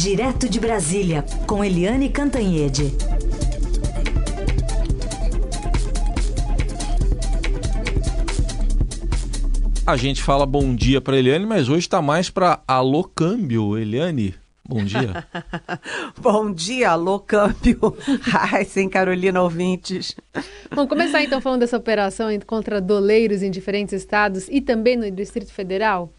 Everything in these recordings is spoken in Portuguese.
Direto de Brasília, com Eliane Cantanhede. A gente fala bom dia para Eliane, mas hoje está mais para alô câmbio, Eliane. Bom dia. Bom dia, alô câmbio. Ai, sem Carolina ouvintes. Vamos começar então falando dessa operação contra doleiros em diferentes estados e também no Distrito Federal?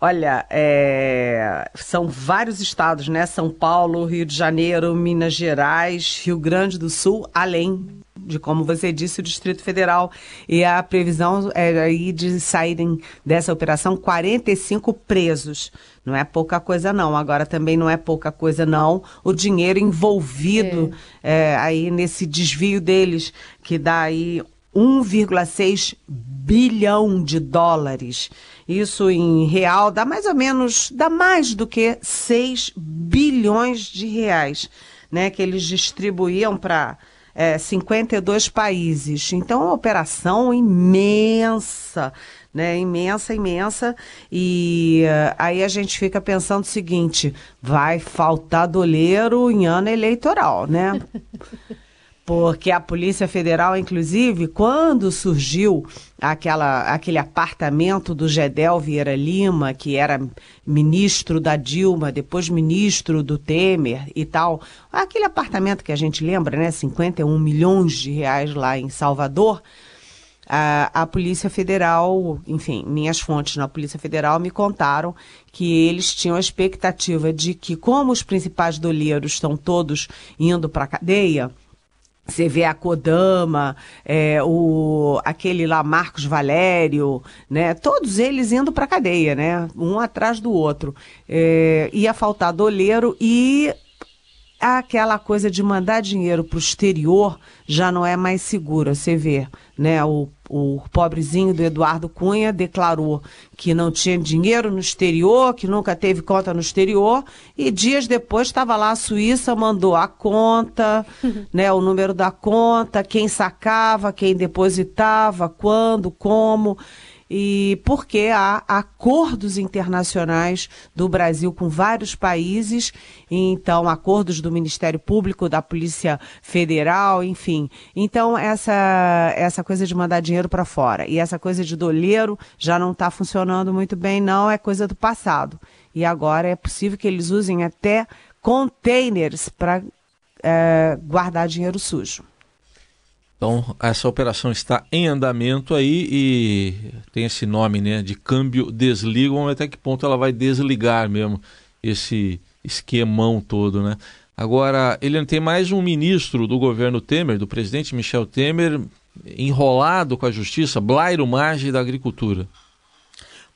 Olha, é... são vários estados, né? São Paulo, Rio de Janeiro, Minas Gerais, Rio Grande do Sul, além de como você disse, o Distrito Federal. E a previsão é aí de saírem dessa operação 45 presos. Não é pouca coisa, não. Agora também não é pouca coisa, não. O dinheiro envolvido é. É, aí nesse desvio deles, que dá aí 1,6 bilhão de dólares. Isso em real dá mais ou menos, dá mais do que 6 bilhões de reais, né? Que eles distribuíam para é, 52 países. Então, uma operação imensa, né? Imensa, imensa. E uh, aí a gente fica pensando o seguinte: vai faltar doleiro em ano eleitoral, né? porque a Polícia Federal, inclusive, quando surgiu aquela, aquele apartamento do Gedel Vieira Lima, que era ministro da Dilma, depois ministro do Temer e tal, aquele apartamento que a gente lembra, né, 51 milhões de reais lá em Salvador, a, a Polícia Federal, enfim, minhas fontes na Polícia Federal me contaram que eles tinham a expectativa de que, como os principais doleiros estão todos indo para a cadeia, você vê a Kodama, é, o, aquele lá Marcos Valério, né? Todos eles indo para cadeia, né? Um atrás do outro. É, ia faltar doleiro e aquela coisa de mandar dinheiro para o exterior já não é mais segura. Você vê, né? O, o pobrezinho do Eduardo Cunha declarou que não tinha dinheiro no exterior, que nunca teve conta no exterior, e dias depois estava lá a Suíça, mandou a conta, né? O número da conta, quem sacava, quem depositava, quando, como e porque há acordos internacionais do Brasil com vários países, então acordos do Ministério Público, da Polícia Federal, enfim. Então essa essa coisa de mandar dinheiro para fora e essa coisa de doleiro já não está funcionando muito bem, não é coisa do passado. E agora é possível que eles usem até containers para é, guardar dinheiro sujo. Então, essa operação está em andamento aí e tem esse nome, né, de câmbio desliga, vamos ver até que ponto ela vai desligar mesmo esse esquemão todo, né? Agora, ele tem mais um ministro do governo Temer, do presidente Michel Temer, enrolado com a justiça, Blairo Maggi da Agricultura.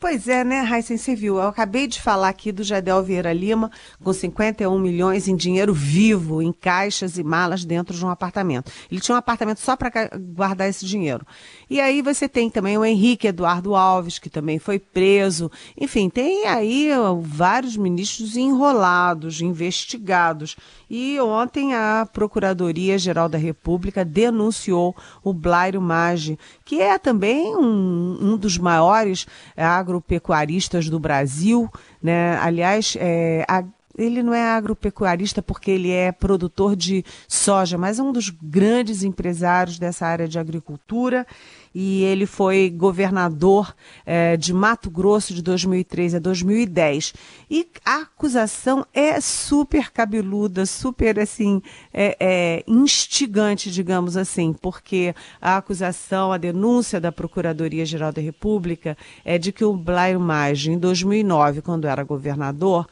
Pois é, né, Raíssa, você viu. Eu acabei de falar aqui do Jadel Vieira Lima, com 51 milhões em dinheiro vivo, em caixas e malas dentro de um apartamento. Ele tinha um apartamento só para guardar esse dinheiro. E aí você tem também o Henrique Eduardo Alves, que também foi preso. Enfim, tem aí vários ministros enrolados, investigados. E ontem a Procuradoria-Geral da República denunciou o Blairo Maggi, que é também um, um dos maiores agro agropecuaristas do Brasil, né? Aliás, é, a, ele não é agropecuarista porque ele é produtor de soja, mas é um dos grandes empresários dessa área de agricultura e ele foi governador é, de Mato Grosso de 2003 a 2010. E a acusação é super cabeluda, super assim, é, é, instigante, digamos assim, porque a acusação, a denúncia da Procuradoria-Geral da República é de que o Blair Maggi, em 2009, quando era governador,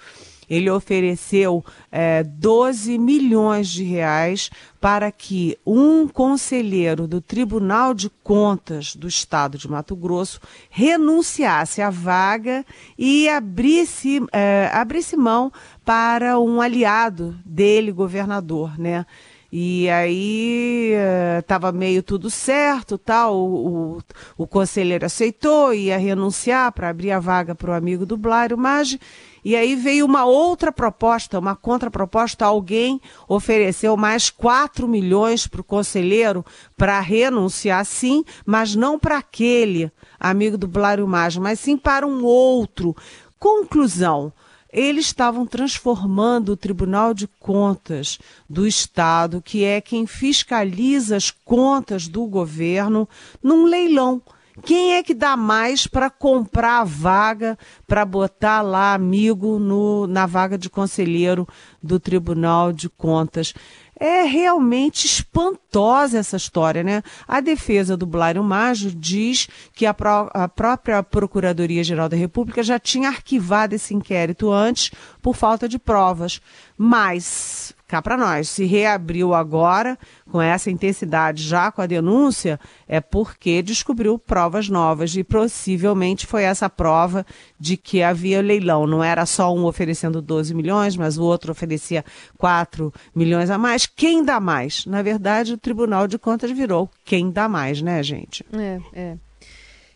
ele ofereceu é, 12 milhões de reais para que um conselheiro do Tribunal de Contas do Estado de Mato Grosso renunciasse à vaga e abrisse, é, abrisse mão para um aliado dele, governador, né? E aí estava meio tudo certo, tal. O, o, o, conselheiro aceitou, ia renunciar para abrir a vaga para o amigo do Blário Maggi. E aí veio uma outra proposta, uma contraproposta. Alguém ofereceu mais 4 milhões para o conselheiro para renunciar, sim, mas não para aquele amigo do Blário Maggi, mas sim para um outro. Conclusão. Eles estavam transformando o Tribunal de Contas do Estado, que é quem fiscaliza as contas do governo, num leilão. Quem é que dá mais para comprar a vaga, para botar lá amigo no, na vaga de conselheiro do Tribunal de Contas? É realmente espantosa essa história, né? A defesa do Blairo Maggio diz que a, pró a própria Procuradoria-Geral da República já tinha arquivado esse inquérito antes por falta de provas. Mas cá para nós. Se reabriu agora, com essa intensidade, já com a denúncia, é porque descobriu provas novas e possivelmente foi essa prova de que havia leilão. Não era só um oferecendo 12 milhões, mas o outro oferecia 4 milhões a mais. Quem dá mais? Na verdade, o Tribunal de Contas virou quem dá mais, né, gente? É, é.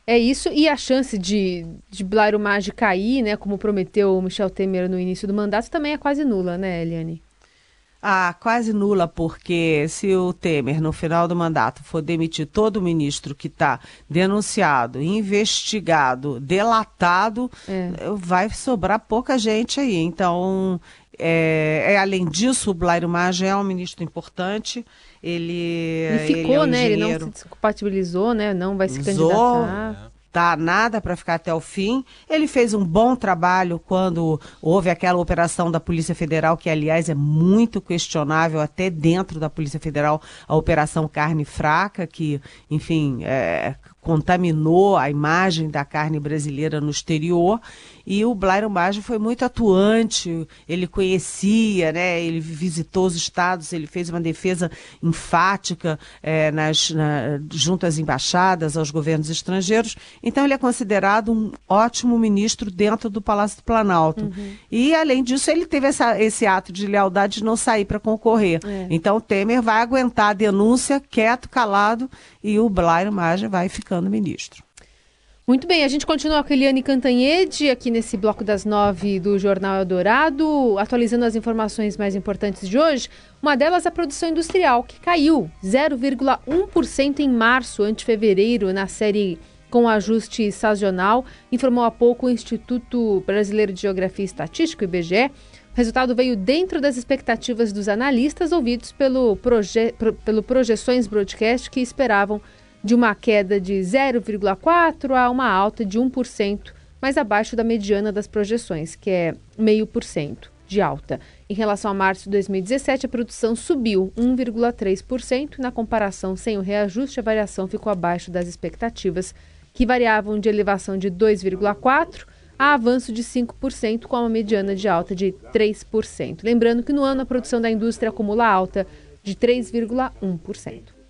É isso, e a chance de, de Maggi cair, né, como prometeu o Michel Temer no início do mandato, também é quase nula, né, Eliane? Ah, quase nula, porque se o Temer, no final do mandato, for demitir todo ministro que está denunciado, investigado, delatado, é. vai sobrar pouca gente aí. Então, é, é, além disso, o Blairo Maggi é um ministro importante. Ele, ele ficou, ele é um né? Ele não se compatibilizou, né? Não vai se candidatar tá nada para ficar até o fim. Ele fez um bom trabalho quando houve aquela operação da Polícia Federal, que aliás é muito questionável até dentro da Polícia Federal, a operação carne fraca, que, enfim, é, contaminou a imagem da carne brasileira no exterior. E o Blairo Maggi foi muito atuante, ele conhecia, né, ele visitou os estados, ele fez uma defesa enfática é, nas, na, junto às embaixadas, aos governos estrangeiros. Então, ele é considerado um ótimo ministro dentro do Palácio do Planalto. Uhum. E, além disso, ele teve essa, esse ato de lealdade de não sair para concorrer. É. Então, Temer vai aguentar a denúncia quieto, calado, e o Blairo Maggi vai ficando ministro. Muito bem, a gente continua com a Eliane Cantanhede aqui nesse bloco das nove do Jornal Eldorado, atualizando as informações mais importantes de hoje. Uma delas, a produção industrial, que caiu 0,1% em março ante fevereiro na série com ajuste sazonal, informou há pouco o Instituto Brasileiro de Geografia e Estatística, IBGE. O resultado veio dentro das expectativas dos analistas ouvidos pelo, proje pelo Projeções Broadcast, que esperavam de uma queda de 0,4% a uma alta de 1%, mais abaixo da mediana das projeções, que é 0,5% de alta. Em relação a março de 2017, a produção subiu 1,3%. Na comparação sem o reajuste, a variação ficou abaixo das expectativas, que variavam de elevação de 2,4% a avanço de 5%, com uma mediana de alta de 3%. Lembrando que no ano a produção da indústria acumula alta de 3,1%.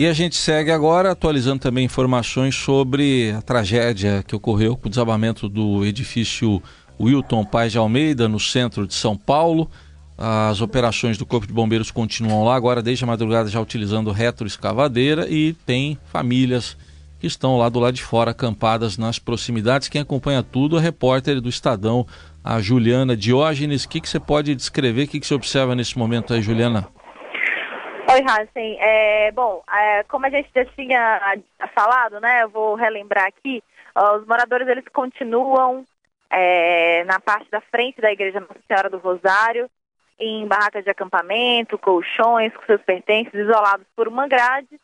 E a gente segue agora atualizando também informações sobre a tragédia que ocorreu com o desabamento do edifício Wilton Paz de Almeida, no centro de São Paulo. As operações do Corpo de Bombeiros continuam lá, agora desde a madrugada já utilizando retroescavadeira e tem famílias que estão lá do lado de fora, acampadas nas proximidades. Quem acompanha tudo é a repórter do Estadão, a Juliana Diógenes. O que, que você pode descrever, o que, que você observa nesse momento aí, Juliana? Oi, Hansen. É, bom, é, como a gente já tinha falado, né, eu vou relembrar aqui, os moradores eles continuam é, na parte da frente da Igreja Nossa Senhora do Rosário, em barracas de acampamento, colchões com seus pertences, isolados por uma grade,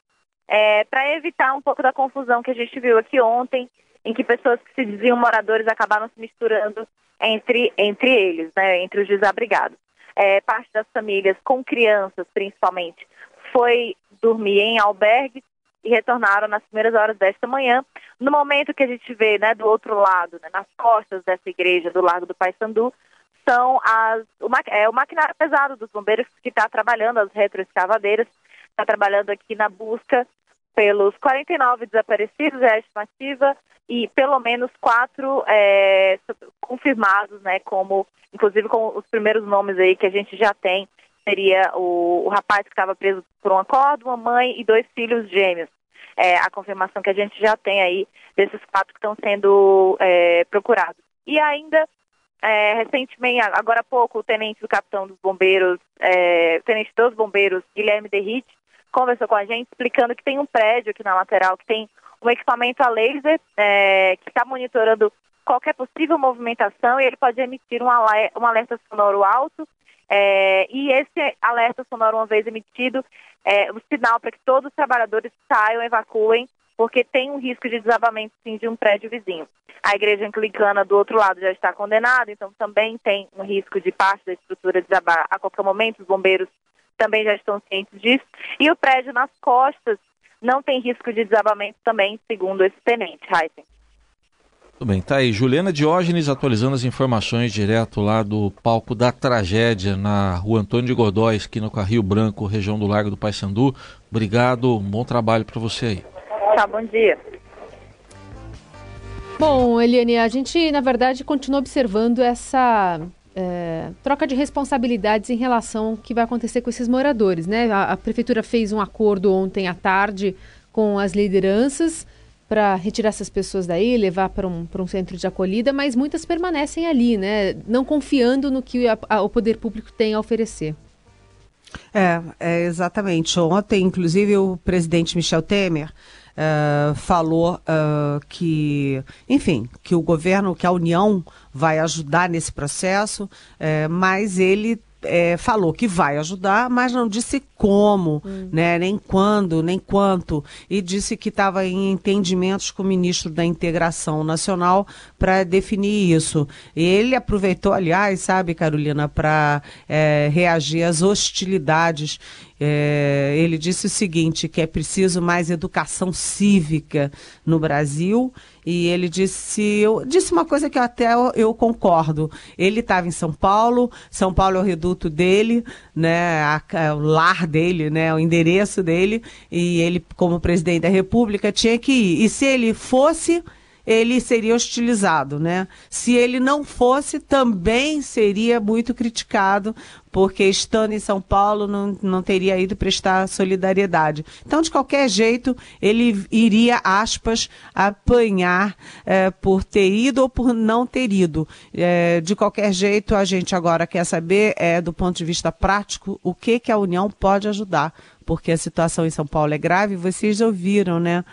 é, para evitar um pouco da confusão que a gente viu aqui ontem, em que pessoas que se diziam moradores acabaram se misturando entre, entre eles, né, entre os desabrigados. É, parte das famílias com crianças, principalmente, foi dormir em albergues e retornaram nas primeiras horas desta manhã. No momento que a gente vê né, do outro lado, né, nas costas dessa igreja, do Largo do Paissandu, são as, o, é, o maquinário pesado dos bombeiros que está trabalhando, as retroescavadeiras, está trabalhando aqui na busca pelos 49 desaparecidos, é a estimativa, e pelo menos quatro é, confirmados, né, como, inclusive com os primeiros nomes aí que a gente já tem, seria o, o rapaz que estava preso por um acordo, uma mãe e dois filhos gêmeos. É, a confirmação que a gente já tem aí desses quatro que estão sendo é, procurados. E ainda, é, recentemente, agora há pouco, o tenente do capitão dos bombeiros, é, tenente dos bombeiros, Guilherme Derrite, conversou com a gente explicando que tem um prédio aqui na lateral que tem um equipamento a laser é, que está monitorando qualquer possível movimentação e ele pode emitir um alerta sonoro alto. É, e esse alerta sonoro, uma vez emitido, é um sinal para que todos os trabalhadores saiam, evacuem, porque tem um risco de desabamento sim de um prédio vizinho. A igreja anglicana do outro lado já está condenada, então também tem um risco de parte da estrutura desabar a qualquer momento. Os bombeiros também já estão cientes disso. E o prédio nas costas não tem risco de desabamento também, segundo esse tenente, Heisen. Tudo bem, tá aí. Juliana Diógenes atualizando as informações direto lá do palco da tragédia na rua Antônio de Godói, esquina com a Rio Branco, região do Largo do Paissandu. Obrigado, bom trabalho para você aí. Tá, bom dia. Bom, Eliane, a gente, na verdade, continua observando essa é, troca de responsabilidades em relação ao que vai acontecer com esses moradores, né? A, a prefeitura fez um acordo ontem à tarde com as lideranças para retirar essas pessoas daí, levar para um, um centro de acolhida, mas muitas permanecem ali, né? Não confiando no que a, a, o poder público tem a oferecer. É, é, exatamente. Ontem, inclusive, o presidente Michel Temer uh, falou uh, que, enfim, que o governo, que a União vai ajudar nesse processo, uh, mas ele é, falou que vai ajudar, mas não disse como, hum. né, nem quando, nem quanto, e disse que estava em entendimentos com o ministro da Integração Nacional para definir isso. Ele aproveitou, aliás, sabe, Carolina, para é, reagir às hostilidades é, ele disse o seguinte, que é preciso mais educação cívica no Brasil, e ele disse, eu, disse uma coisa que até eu, eu concordo. Ele estava em São Paulo, São Paulo é o reduto dele, né, a, a, o lar dele, né, o endereço dele, e ele, como presidente da República, tinha que ir. E se ele fosse ele seria hostilizado, né? Se ele não fosse, também seria muito criticado, porque estando em São Paulo não, não teria ido prestar solidariedade. Então, de qualquer jeito, ele iria, aspas, apanhar é, por ter ido ou por não ter ido. É, de qualquer jeito, a gente agora quer saber, é, do ponto de vista prático, o que, que a União pode ajudar, porque a situação em São Paulo é grave, vocês ouviram, né?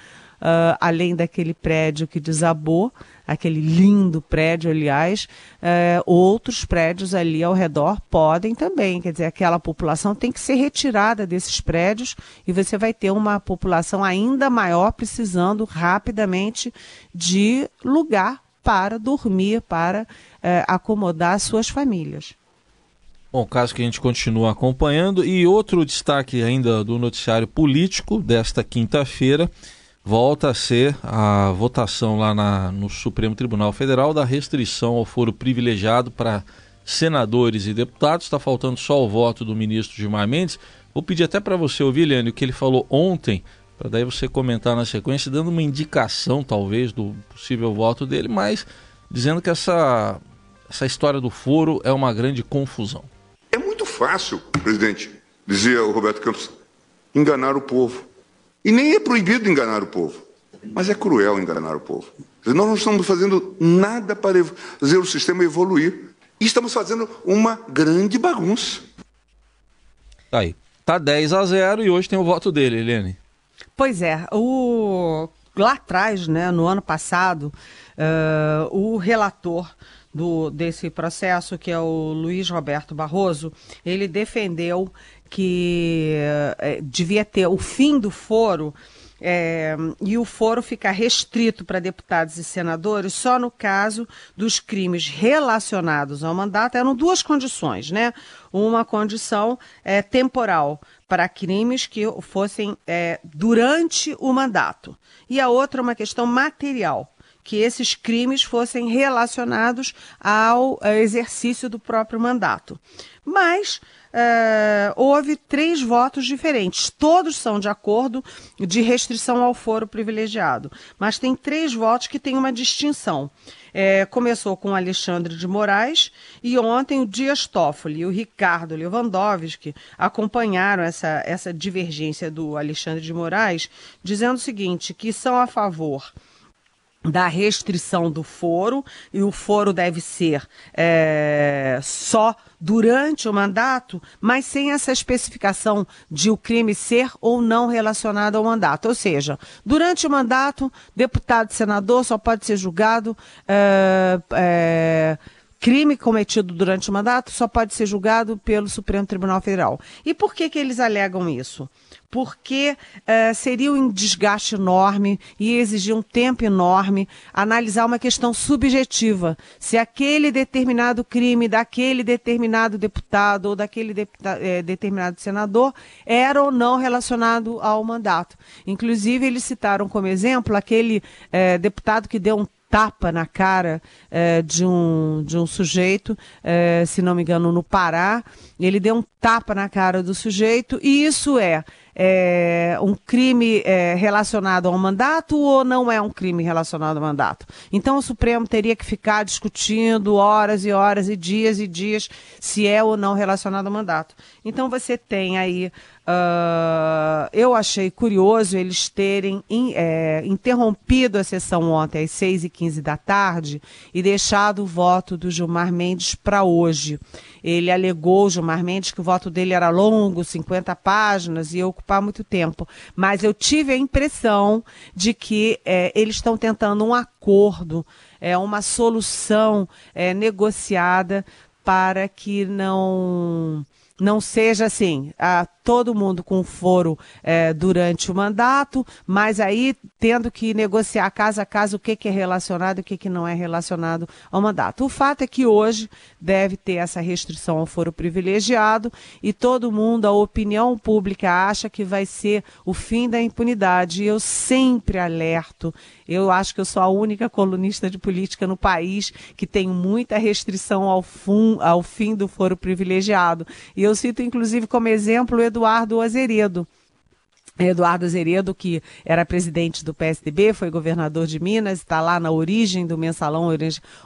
Uh, além daquele prédio que desabou, aquele lindo prédio, aliás, uh, outros prédios ali ao redor podem também. Quer dizer, aquela população tem que ser retirada desses prédios e você vai ter uma população ainda maior precisando rapidamente de lugar para dormir, para uh, acomodar suas famílias. Bom, caso que a gente continua acompanhando. E outro destaque ainda do noticiário político desta quinta-feira volta a ser a votação lá na, no Supremo Tribunal Federal da restrição ao foro privilegiado para senadores e deputados. Está faltando só o voto do ministro Gilmar Mendes. Vou pedir até para você ouvir, Liane, o que ele falou ontem, para daí você comentar na sequência, dando uma indicação, talvez, do possível voto dele, mas dizendo que essa, essa história do foro é uma grande confusão. É muito fácil, presidente, dizia o Roberto Campos, enganar o povo. E nem é proibido enganar o povo, mas é cruel enganar o povo. Nós não estamos fazendo nada para fazer o sistema evoluir. E estamos fazendo uma grande bagunça. Tá aí. Tá 10 a 0 e hoje tem o voto dele, Helene. Pois é. O... Lá atrás, né, no ano passado, uh, o relator do, desse processo, que é o Luiz Roberto Barroso, ele defendeu que é, devia ter o fim do foro é, e o foro ficar restrito para deputados e senadores só no caso dos crimes relacionados ao mandato. Eram duas condições, né? Uma condição é, temporal para crimes que fossem é, durante o mandato e a outra uma questão material que esses crimes fossem relacionados ao exercício do próprio mandato. Mas uh, houve três votos diferentes. Todos são de acordo de restrição ao foro privilegiado. Mas tem três votos que têm uma distinção. É, começou com Alexandre de Moraes e ontem o Dias Toffoli e o Ricardo Lewandowski acompanharam essa, essa divergência do Alexandre de Moraes, dizendo o seguinte, que são a favor da restrição do foro, e o foro deve ser é, só durante o mandato, mas sem essa especificação de o crime ser ou não relacionado ao mandato. Ou seja, durante o mandato, deputado e senador só pode ser julgado. É, é, crime cometido durante o mandato só pode ser julgado pelo Supremo Tribunal Federal. E por que, que eles alegam isso? porque uh, seria um desgaste enorme e exigir um tempo enorme analisar uma questão subjetiva. Se aquele determinado crime daquele determinado deputado ou daquele deputado, eh, determinado senador era ou não relacionado ao mandato. Inclusive, eles citaram como exemplo aquele eh, deputado que deu um tapa na cara eh, de, um, de um sujeito, eh, se não me engano, no Pará. Ele deu um tapa na cara do sujeito, e isso é é, um crime é, relacionado ao mandato ou não é um crime relacionado ao mandato. Então o Supremo teria que ficar discutindo horas e horas e dias e dias se é ou não relacionado ao mandato. Então você tem aí Uh, eu achei curioso eles terem in, é, interrompido a sessão ontem às 6h15 da tarde e deixado o voto do Gilmar Mendes para hoje. Ele alegou, Gilmar Mendes, que o voto dele era longo, 50 páginas, e ia ocupar muito tempo. Mas eu tive a impressão de que é, eles estão tentando um acordo, é, uma solução é, negociada para que não não seja assim, a todo mundo com foro é, durante o mandato, mas aí tendo que negociar caso a caso o que, que é relacionado e o que, que não é relacionado ao mandato. O fato é que hoje deve ter essa restrição ao foro privilegiado e todo mundo, a opinião pública acha que vai ser o fim da impunidade. Eu sempre alerto, eu acho que eu sou a única colunista de política no país que tem muita restrição ao, fun, ao fim do foro privilegiado. E eu cito, inclusive, como exemplo, o Eduardo Azeredo. Eduardo Azeredo, que era presidente do PSDB, foi governador de Minas, está lá na origem do mensalão,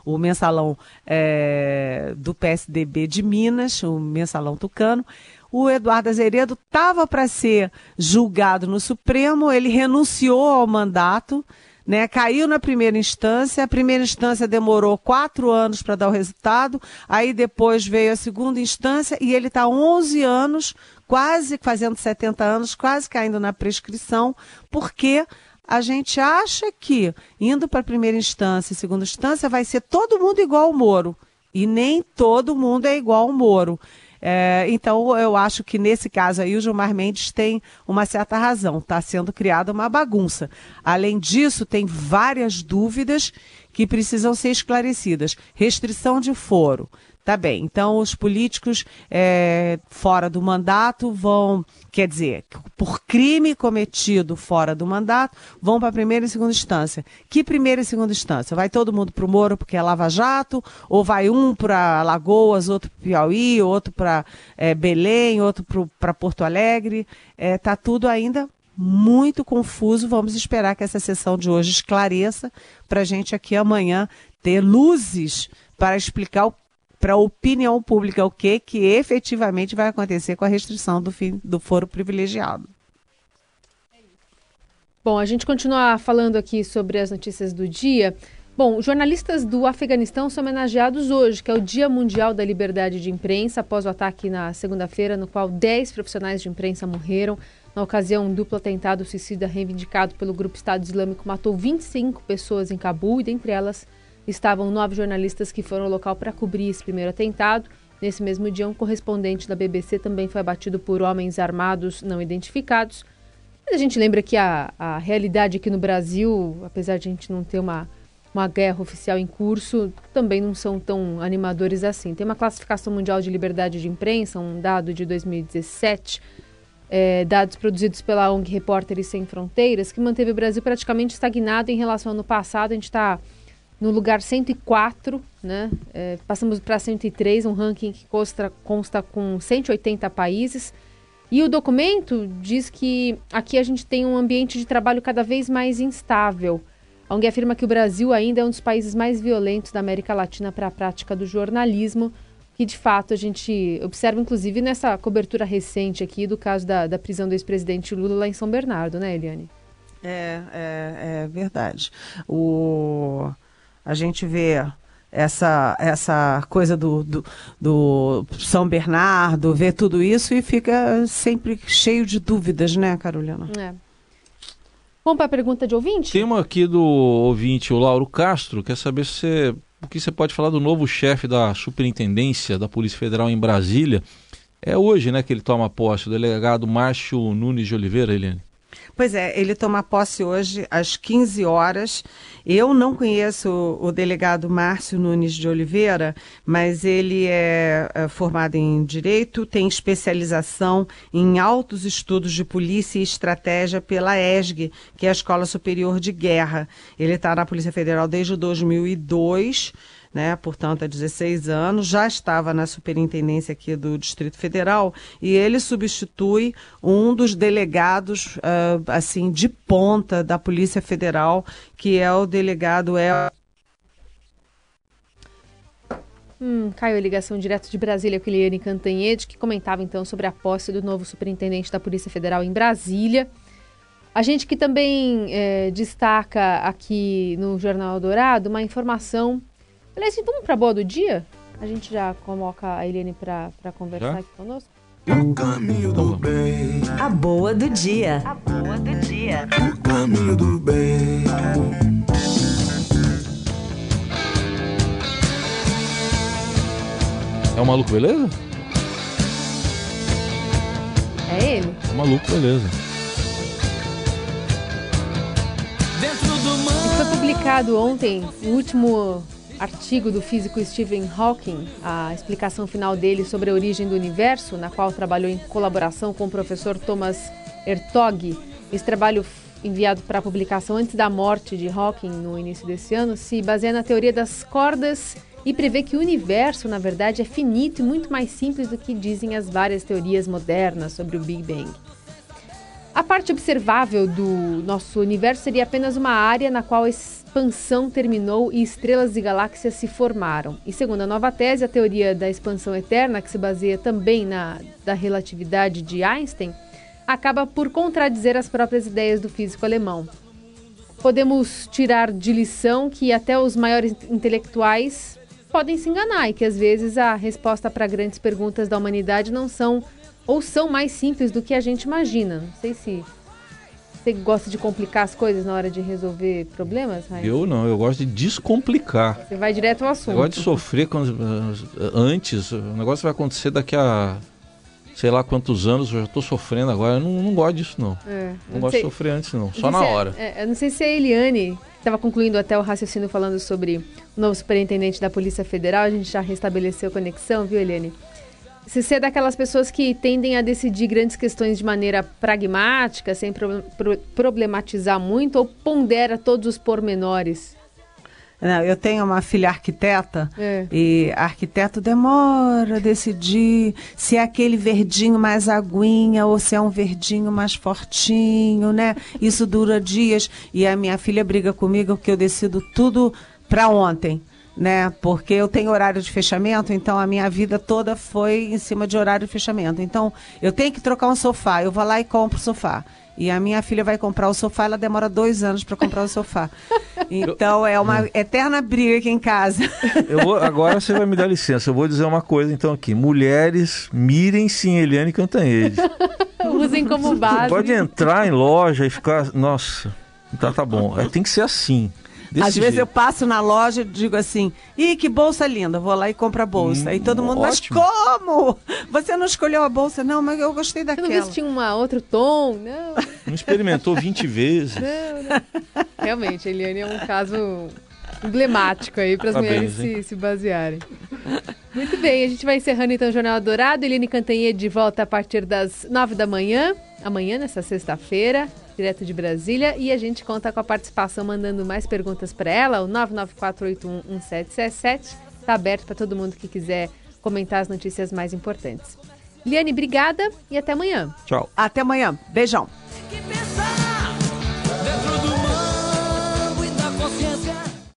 o mensalão é, do PSDB de Minas, o mensalão tucano. O Eduardo Azeredo estava para ser julgado no Supremo, ele renunciou ao mandato, né? Caiu na primeira instância, a primeira instância demorou quatro anos para dar o resultado, aí depois veio a segunda instância e ele está 11 anos quase fazendo 70 anos, quase caindo na prescrição, porque a gente acha que indo para a primeira instância e segunda instância vai ser todo mundo igual ao Moro. E nem todo mundo é igual ao Moro. É, então, eu acho que nesse caso aí o Gilmar Mendes tem uma certa razão. Está sendo criada uma bagunça. Além disso, tem várias dúvidas que precisam ser esclarecidas. Restrição de foro. Tá bem. Então, os políticos é, fora do mandato vão, quer dizer, por crime cometido fora do mandato, vão para a primeira e segunda instância. Que primeira e segunda instância? Vai todo mundo para o Moro porque é Lava Jato? Ou vai um para Lagoas, outro para Piauí, outro para é, Belém, outro para Porto Alegre? É, tá tudo ainda muito confuso. Vamos esperar que essa sessão de hoje esclareça para a gente aqui amanhã ter luzes para explicar o para a opinião pública o que, que efetivamente vai acontecer com a restrição do, fim, do foro privilegiado. Bom, a gente continua falando aqui sobre as notícias do dia. Bom, jornalistas do Afeganistão são homenageados hoje, que é o Dia Mundial da Liberdade de Imprensa, após o ataque na segunda-feira, no qual 10 profissionais de imprensa morreram. Na ocasião, um duplo atentado suicida reivindicado pelo grupo Estado Islâmico matou 25 pessoas em Cabul e, dentre elas, estavam nove jornalistas que foram ao local para cobrir esse primeiro atentado. Nesse mesmo dia, um correspondente da BBC também foi abatido por homens armados não identificados. Mas a gente lembra que a, a realidade aqui no Brasil, apesar de a gente não ter uma, uma guerra oficial em curso, também não são tão animadores assim. Tem uma classificação mundial de liberdade de imprensa, um dado de 2017, é, dados produzidos pela ONG Repórteres Sem Fronteiras, que manteve o Brasil praticamente estagnado em relação ao ano passado. A gente está no lugar 104, né? É, passamos para 103, um ranking que consta, consta com 180 países. E o documento diz que aqui a gente tem um ambiente de trabalho cada vez mais instável. A ONG afirma que o Brasil ainda é um dos países mais violentos da América Latina para a prática do jornalismo, que de fato a gente observa, inclusive, nessa cobertura recente aqui do caso da, da prisão do ex-presidente Lula lá em São Bernardo, né, Eliane? É, é, é verdade. O, a gente vê essa, essa coisa do, do, do, São Bernardo, vê tudo isso e fica sempre cheio de dúvidas, né, Carolina? É. Vamos para a pergunta de ouvinte? Tem uma aqui do ouvinte, o Lauro Castro, quer saber se você, o que você pode falar do novo chefe da Superintendência da Polícia Federal em Brasília. É hoje né, que ele toma posse, o delegado Márcio Nunes de Oliveira, Eliane. Pois é, ele toma posse hoje às 15 horas. Eu não conheço o, delegado Márcio Nunes de Oliveira, mas ele é, é, formado em Direito, tem especialização em altos estudos de polícia e estratégia pela ESG, que é a Escola Superior de Guerra. Ele está na Polícia Federal desde 2002 né, portanto, há 16 anos, já estava na superintendência aqui do Distrito Federal e ele substitui um dos delegados, uh, assim, de ponta da Polícia Federal, que é o delegado El Hum, caiu a ligação direto de Brasília com Eliane Cantanhede, que comentava então sobre a posse do novo superintendente da Polícia Federal em Brasília. A gente que também é, destaca aqui no Jornal Dourado uma informação Aliás, vamos para a boa do dia? A gente já coloca a Eliane para conversar já? aqui conosco. O caminho do bem. A boa do dia. A boa do dia. O caminho do bem. É o maluco, beleza? É ele? É o maluco, beleza. Foi publicado ontem o último artigo do físico Stephen Hawking, a explicação final dele sobre a origem do universo, na qual trabalhou em colaboração com o professor Thomas Ertog. Esse trabalho enviado para publicação antes da morte de Hawking no início desse ano se baseia na teoria das cordas e prevê que o universo, na verdade, é finito e muito mais simples do que dizem as várias teorias modernas sobre o Big Bang. A parte observável do nosso universo seria apenas uma área na qual expansão terminou e estrelas e galáxias se formaram. E segundo a nova tese, a teoria da expansão eterna, que se baseia também na da relatividade de Einstein, acaba por contradizer as próprias ideias do físico alemão. Podemos tirar de lição que até os maiores intelectuais podem se enganar e que às vezes a resposta para grandes perguntas da humanidade não são ou são mais simples do que a gente imagina. Não sei se você gosta de complicar as coisas na hora de resolver problemas, Raio? Eu não, eu gosto de descomplicar. Você vai direto ao assunto. Eu gosto de sofrer quando, antes, o negócio vai acontecer daqui a sei lá quantos anos, eu já estou sofrendo agora. Eu não, não gosto disso, não. É, não, não gosto sei, de sofrer antes, não. Só na hora. É, eu não sei se a Eliane estava concluindo até o raciocínio falando sobre o novo superintendente da Polícia Federal. A gente já restabeleceu a conexão, viu, Eliane? Se você é daquelas pessoas que tendem a decidir grandes questões de maneira pragmática, sem pro, pro, problematizar muito, ou pondera todos os pormenores? Não, eu tenho uma filha arquiteta é. e arquiteto demora a decidir se é aquele verdinho mais aguinha ou se é um verdinho mais fortinho, né? Isso dura dias e a minha filha briga comigo porque eu decido tudo para ontem né? Porque eu tenho horário de fechamento, então a minha vida toda foi em cima de horário de fechamento. Então, eu tenho que trocar um sofá, eu vou lá e compro o sofá. E a minha filha vai comprar o sofá, ela demora dois anos para comprar o sofá. Então é uma eterna briga aqui em casa. Eu vou, agora você vai me dar licença, eu vou dizer uma coisa então aqui. Mulheres, mirem-se em Eliane Cantanhede. Usem como base. Pode entrar em loja e ficar. Nossa, tá, tá bom. É, tem que ser assim. Desse Às jeito. vezes eu passo na loja e digo assim, ih, que bolsa linda, vou lá e compro a bolsa. Hum, e todo mundo, ótimo. mas como? Você não escolheu a bolsa? Não, mas eu gostei daquela. Você não viu se tinha um outro tom? Não. Não experimentou 20 vezes. Não, não. Realmente, Eliane é um caso emblemático aí para as mulheres se, se, basearem. Muito bem, a gente vai encerrando então o Jornal Dourado. Eliane Cantanhê de volta a partir das nove da manhã, amanhã, nessa sexta-feira direto de Brasília. E a gente conta com a participação mandando mais perguntas para ela. O 994811777 está aberto para todo mundo que quiser comentar as notícias mais importantes. Liane, obrigada e até amanhã. Tchau. Até amanhã. Beijão.